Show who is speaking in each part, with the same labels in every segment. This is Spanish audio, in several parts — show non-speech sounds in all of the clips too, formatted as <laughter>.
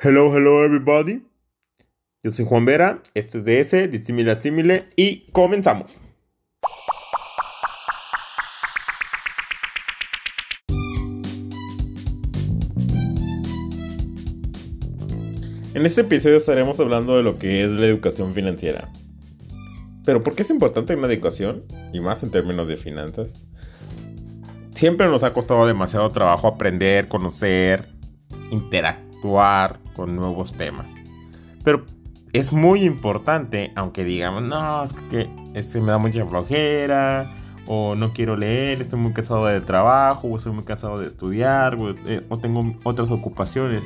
Speaker 1: Hello, hello everybody. Yo soy Juan Vera, esto es DS, Dissimile a Simile y comenzamos. En este episodio estaremos hablando de lo que es la educación financiera. Pero ¿por qué es importante una educación? Y más en términos de finanzas. Siempre nos ha costado demasiado trabajo aprender, conocer, interactuar con nuevos temas. Pero es muy importante, aunque digamos, no, es que este me da mucha flojera, o no quiero leer, estoy muy cansado de trabajo, o estoy muy cansado de estudiar, o, eh, o tengo otras ocupaciones.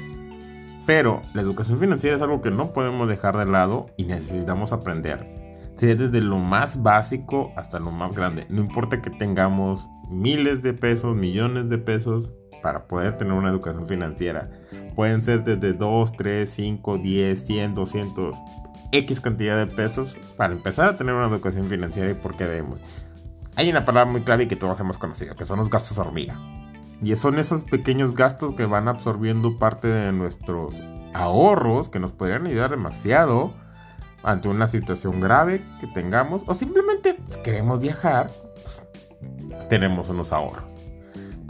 Speaker 1: Pero la educación financiera es algo que no podemos dejar de lado y necesitamos aprender. Sea desde lo más básico hasta lo más grande. No importa que tengamos miles de pesos, millones de pesos para poder tener una educación financiera. Pueden ser desde 2, 3, 5, 10, 100, 200, X cantidad de pesos para empezar a tener una educación financiera y por qué debemos. Hay una palabra muy clave que todos hemos conocido, que son los gastos hormiga. Y son esos pequeños gastos que van absorbiendo parte de nuestros ahorros que nos podrían ayudar demasiado ante una situación grave que tengamos o simplemente si queremos viajar, pues, tenemos unos ahorros.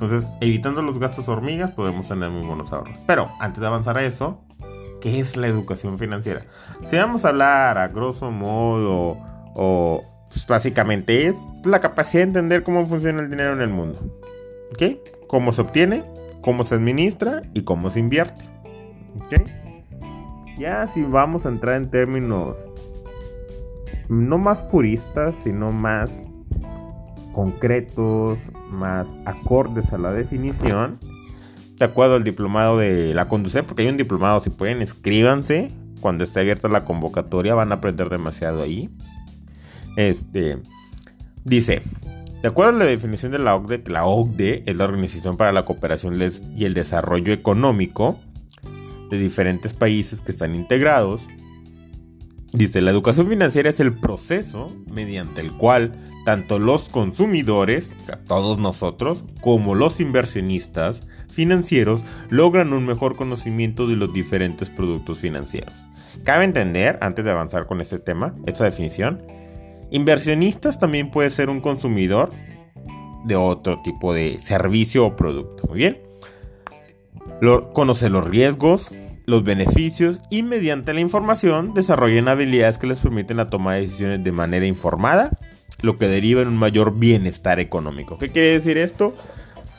Speaker 1: Entonces, evitando los gastos hormigas podemos tener muy buenos ahorros. Pero antes de avanzar a eso, ¿qué es la educación financiera? Si vamos a hablar a grosso modo o pues, básicamente es la capacidad de entender cómo funciona el dinero en el mundo. ¿Ok? cómo se obtiene, cómo se administra y cómo se invierte. ¿Ok? Ya si vamos a entrar en términos no más puristas, sino más concretos, más acordes a la definición, de acuerdo al diplomado de la conducir, porque hay un diplomado, si pueden, escríbanse. Cuando esté abierta la convocatoria van a aprender demasiado ahí. Este dice, de acuerdo a la definición de la OCDE, la OCDE es la Organización para la Cooperación y el Desarrollo Económico de diferentes países que están integrados. Dice, la educación financiera es el proceso mediante el cual tanto los consumidores, o sea, todos nosotros, como los inversionistas financieros logran un mejor conocimiento de los diferentes productos financieros. Cabe entender, antes de avanzar con este tema, esta definición, Inversionistas también puede ser un consumidor de otro tipo de servicio o producto. Muy bien. conoce los riesgos, los beneficios y mediante la información desarrollan habilidades que les permiten la toma de decisiones de manera informada, lo que deriva en un mayor bienestar económico. ¿Qué quiere decir esto?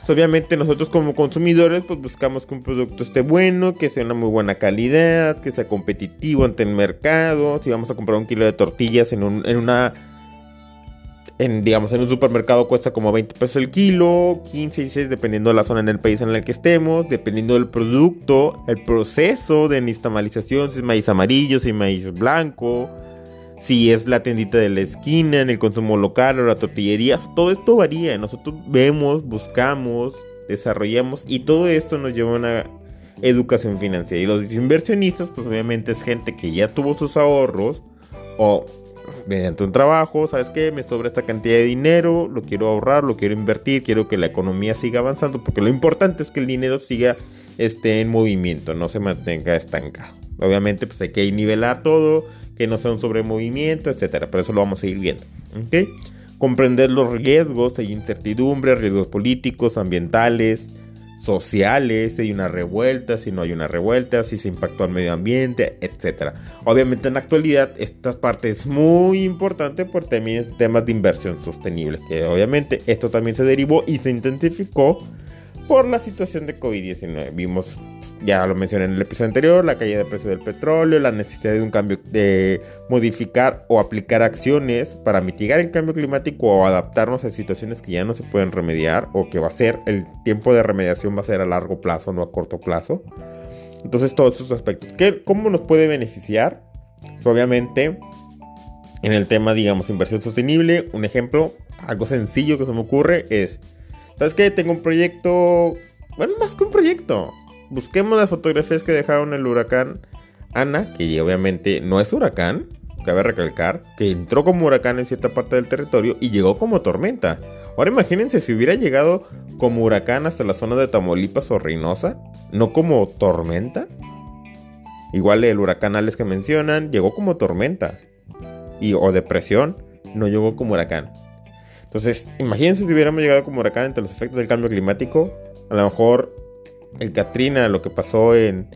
Speaker 1: Pues, obviamente nosotros como consumidores pues buscamos que un producto esté bueno, que sea una muy buena calidad, que sea competitivo ante el mercado. Si vamos a comprar un kilo de tortillas en, una... En, digamos, en un supermercado cuesta como 20 pesos el kilo, 15 y 6 dependiendo de la zona en el país en el que estemos, dependiendo del producto, el proceso de nixtamalización, si es maíz amarillo, si es maíz blanco, si es la tiendita de la esquina, en el consumo local o la tortillería, todo esto varía. Nosotros vemos, buscamos, desarrollamos y todo esto nos lleva a una educación financiera. Y los inversionistas, pues obviamente es gente que ya tuvo sus ahorros o mediante un trabajo, ¿sabes qué? Me sobra esta cantidad de dinero, lo quiero ahorrar, lo quiero invertir, quiero que la economía siga avanzando, porque lo importante es que el dinero siga esté en movimiento, no se mantenga estancado. Obviamente, pues hay que nivelar todo que no sea un sobremovimiento, etcétera. Pero eso lo vamos a ir viendo. Comprender los riesgos, hay incertidumbre, riesgos políticos, ambientales, sociales, si hay una revuelta, si no hay una revuelta, si se impactó al medio ambiente, etcétera. Obviamente en la actualidad esta parte es muy importante por temas de inversión sostenible, que obviamente esto también se derivó y se intensificó por la situación de COVID-19. Vimos, ya lo mencioné en el episodio anterior, la caída de precio del petróleo, la necesidad de un cambio, de modificar o aplicar acciones para mitigar el cambio climático o adaptarnos a situaciones que ya no se pueden remediar o que va a ser, el tiempo de remediación va a ser a largo plazo, no a corto plazo. Entonces todos esos aspectos. ¿Qué, ¿Cómo nos puede beneficiar? Pues, obviamente, en el tema, digamos, inversión sostenible, un ejemplo, algo sencillo que se me ocurre es ¿Sabes qué? Tengo un proyecto. Bueno, más que un proyecto. Busquemos las fotografías que dejaron el huracán Ana, que obviamente no es huracán. Cabe recalcar que entró como huracán en cierta parte del territorio y llegó como tormenta. Ahora imagínense si hubiera llegado como huracán hasta la zona de Tamaulipas o Reynosa, no como tormenta. Igual el huracán Alex que mencionan llegó como tormenta y, o depresión, no llegó como huracán. Entonces, imagínense si hubiéramos llegado como huracán entre los efectos del cambio climático. A lo mejor el Katrina, lo que pasó en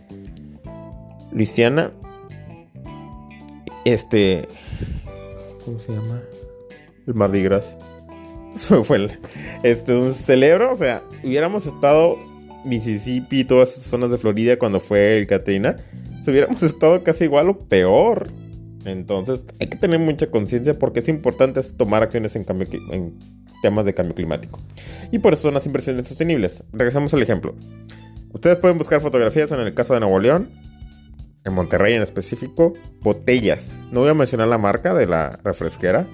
Speaker 1: Luisiana, este, ¿cómo se llama? El Mardi Gras. <laughs> Eso fue el, este, un celebro, o sea, hubiéramos estado Mississippi y todas esas zonas de Florida cuando fue el Katrina, hubiéramos <laughs> estado casi igual o peor. Entonces hay que tener mucha conciencia porque es importante tomar acciones en, cambio, en temas de cambio climático. Y por eso son las inversiones sostenibles. Regresamos al ejemplo. Ustedes pueden buscar fotografías en el caso de Nuevo León, en Monterrey en específico, botellas. No voy a mencionar la marca de la refresquera,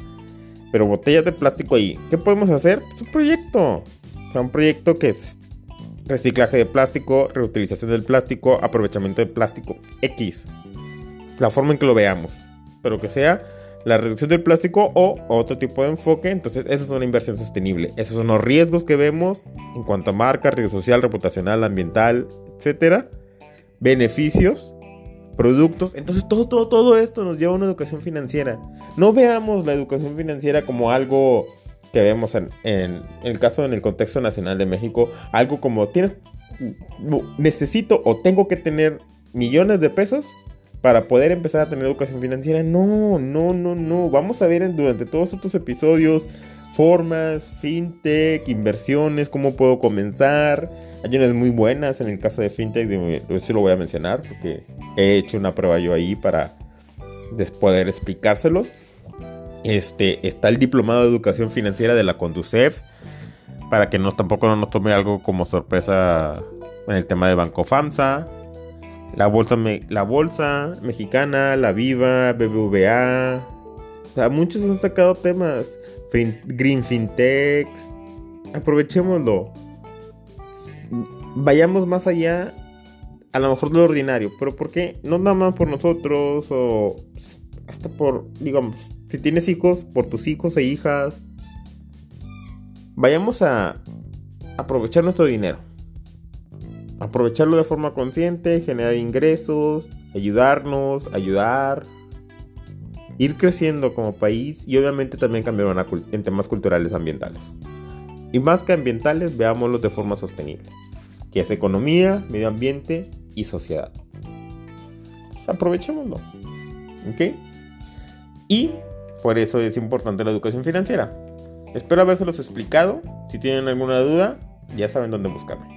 Speaker 1: pero botellas de plástico ahí. ¿Qué podemos hacer? Es un proyecto. O sea, un proyecto que es reciclaje de plástico, reutilización del plástico, aprovechamiento del plástico X. La forma en que lo veamos. Pero que sea la reducción del plástico o otro tipo de enfoque. Entonces, esa es una inversión sostenible. Esos son los riesgos que vemos en cuanto a marca, riesgo social, reputacional, ambiental, etcétera. Beneficios, productos. Entonces, todo, todo, todo esto nos lleva a una educación financiera. No veamos la educación financiera como algo que vemos en, el caso en el contexto nacional de México, algo como tienes, necesito o tengo que tener millones de pesos para poder empezar a tener educación financiera. No, no, no, no. Vamos a ver durante todos estos episodios formas, fintech, inversiones, cómo puedo comenzar. Hay unas muy buenas en el caso de fintech, eso lo voy a mencionar porque he hecho una prueba yo ahí para poder explicárselos. Este, está el diplomado de educación financiera de la Conducef. Para que no, tampoco no nos tome algo como sorpresa en el tema de Banco FAMSA. La bolsa, la bolsa mexicana, la Viva, BBVA. O sea, muchos han sacado temas. Green Fintech. Aprovechémoslo. Vayamos más allá. A lo mejor de lo ordinario. Pero ¿por qué? No nada más por nosotros. O hasta por, digamos, si tienes hijos, por tus hijos e hijas, vayamos a aprovechar nuestro dinero. Aprovecharlo de forma consciente, generar ingresos, ayudarnos, ayudar, ir creciendo como país y obviamente también cambiar en temas culturales ambientales. Y más que ambientales, veámoslos de forma sostenible, que es economía, medio ambiente y sociedad. Pues aprovechémoslo. ¿Ok? Y por eso es importante la educación financiera. Espero habérselos explicado. Si tienen alguna duda, ya saben dónde buscarme.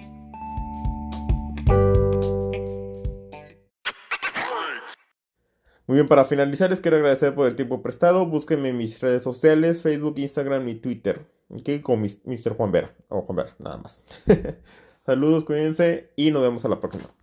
Speaker 1: Muy bien, para finalizar les quiero agradecer por el tiempo prestado. Búsquenme en mis redes sociales, Facebook, Instagram y Twitter. ¿Ok? Con Mr. Juan Vera. O Juan Vera, nada más. <laughs> Saludos, cuídense y nos vemos a la próxima.